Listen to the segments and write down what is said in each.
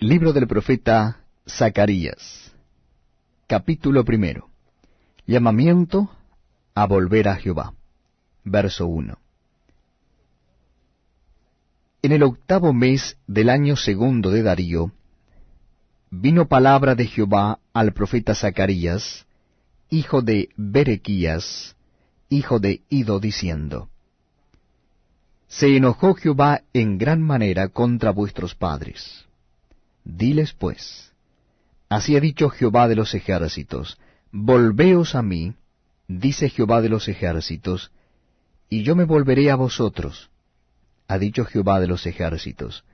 Libro del profeta Zacarías Capítulo primero. Llamamiento a volver a Jehová. Verso 1 En el octavo mes del año segundo de Darío, vino palabra de Jehová al profeta Zacarías, hijo de Berequías, hijo de Ido, diciendo, Se enojó Jehová en gran manera contra vuestros padres Diles pues, así ha dicho Jehová de los ejércitos, volveos a mí, dice Jehová de los ejércitos, y yo me volveré a vosotros, ha dicho Jehová de los ejércitos.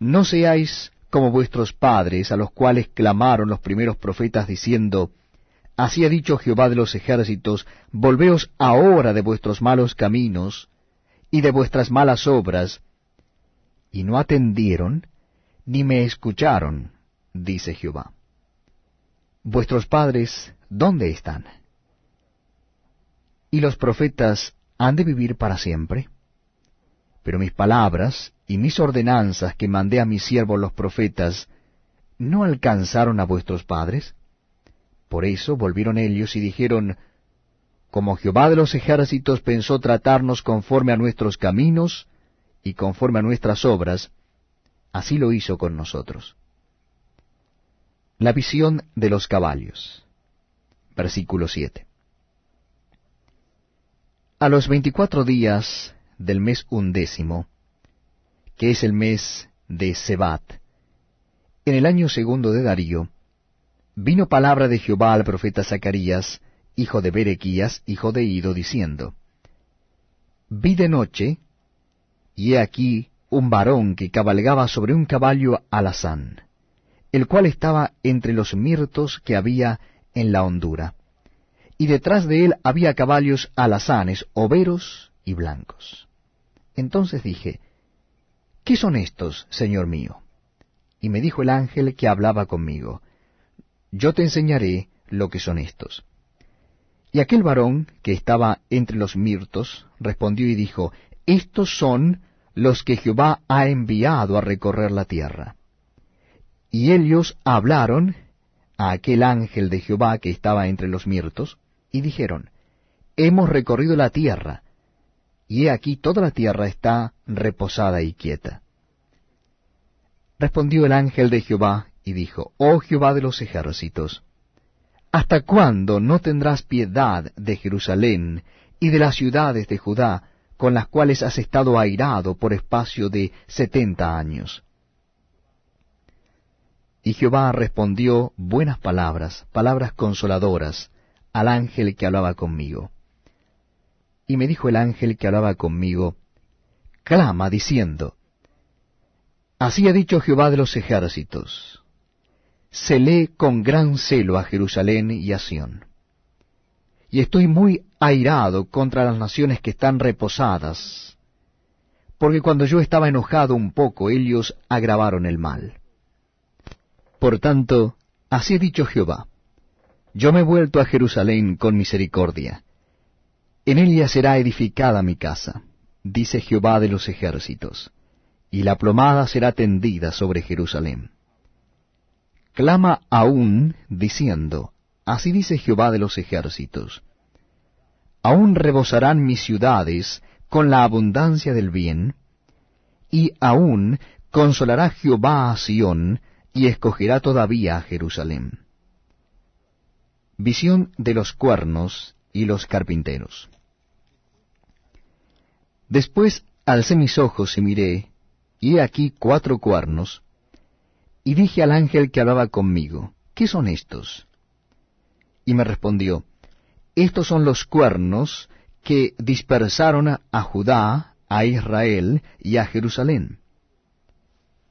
No seáis como vuestros padres, a los cuales clamaron los primeros profetas diciendo, Así ha dicho Jehová de los ejércitos, volveos ahora de vuestros malos caminos y de vuestras malas obras, y no atendieron, ni me escucharon, dice Jehová. Vuestros padres, ¿dónde están? ¿Y los profetas han de vivir para siempre? Pero mis palabras y mis ordenanzas que mandé a mis siervos los profetas, ¿no alcanzaron a vuestros padres? Por eso volvieron ellos y dijeron, Como Jehová de los ejércitos pensó tratarnos conforme a nuestros caminos y conforme a nuestras obras, Así lo hizo con nosotros. La visión de los caballos. Versículo 7. A los veinticuatro días del mes undécimo, que es el mes de Sebat, en el año segundo de Darío, vino palabra de Jehová al profeta Zacarías, hijo de Berequías, hijo de Ido, diciendo, Vi de noche, y he aquí un varón que cabalgaba sobre un caballo alazán, el cual estaba entre los mirtos que había en la hondura, y detrás de él había caballos alazanes, overos y blancos. Entonces dije, ¿Qué son estos, Señor mío? Y me dijo el ángel que hablaba conmigo, Yo te enseñaré lo que son estos. Y aquel varón que estaba entre los mirtos respondió y dijo, Estos son los que Jehová ha enviado a recorrer la tierra. Y ellos hablaron a aquel ángel de Jehová que estaba entre los mirtos, y dijeron, Hemos recorrido la tierra, y he aquí toda la tierra está reposada y quieta. Respondió el ángel de Jehová y dijo, Oh Jehová de los ejércitos, ¿hasta cuándo no tendrás piedad de Jerusalén y de las ciudades de Judá, con las cuales has estado airado por espacio de setenta años. Y Jehová respondió buenas palabras, palabras consoladoras, al ángel que hablaba conmigo. Y me dijo el ángel que hablaba conmigo, clama diciendo, Así ha dicho Jehová de los ejércitos, celé con gran celo a Jerusalén y a Sión y estoy muy airado contra las naciones que están reposadas, porque cuando yo estaba enojado un poco, ellos agravaron el mal. Por tanto, así ha dicho Jehová, yo me he vuelto a Jerusalén con misericordia, en ella será edificada mi casa, dice Jehová de los ejércitos, y la plomada será tendida sobre Jerusalén. Clama aún, diciendo, Así dice Jehová de los ejércitos. Aún rebosarán mis ciudades con la abundancia del bien, y aún consolará Jehová a Sión, y escogerá todavía a Jerusalén. Visión de los cuernos y los carpinteros. Después alcé mis ojos y miré, y he aquí cuatro cuernos, y dije al ángel que hablaba conmigo, ¿qué son estos? Y me respondió, Estos son los cuernos que dispersaron a Judá, a Israel y a Jerusalén.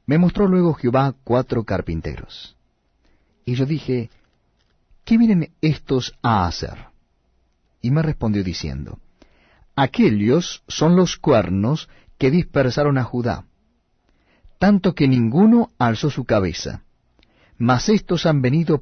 Me mostró luego Jehová cuatro carpinteros. Y yo dije, ¿qué vienen estos a hacer? Y me respondió diciendo, Aquellos son los cuernos que dispersaron a Judá, tanto que ninguno alzó su cabeza, mas estos han venido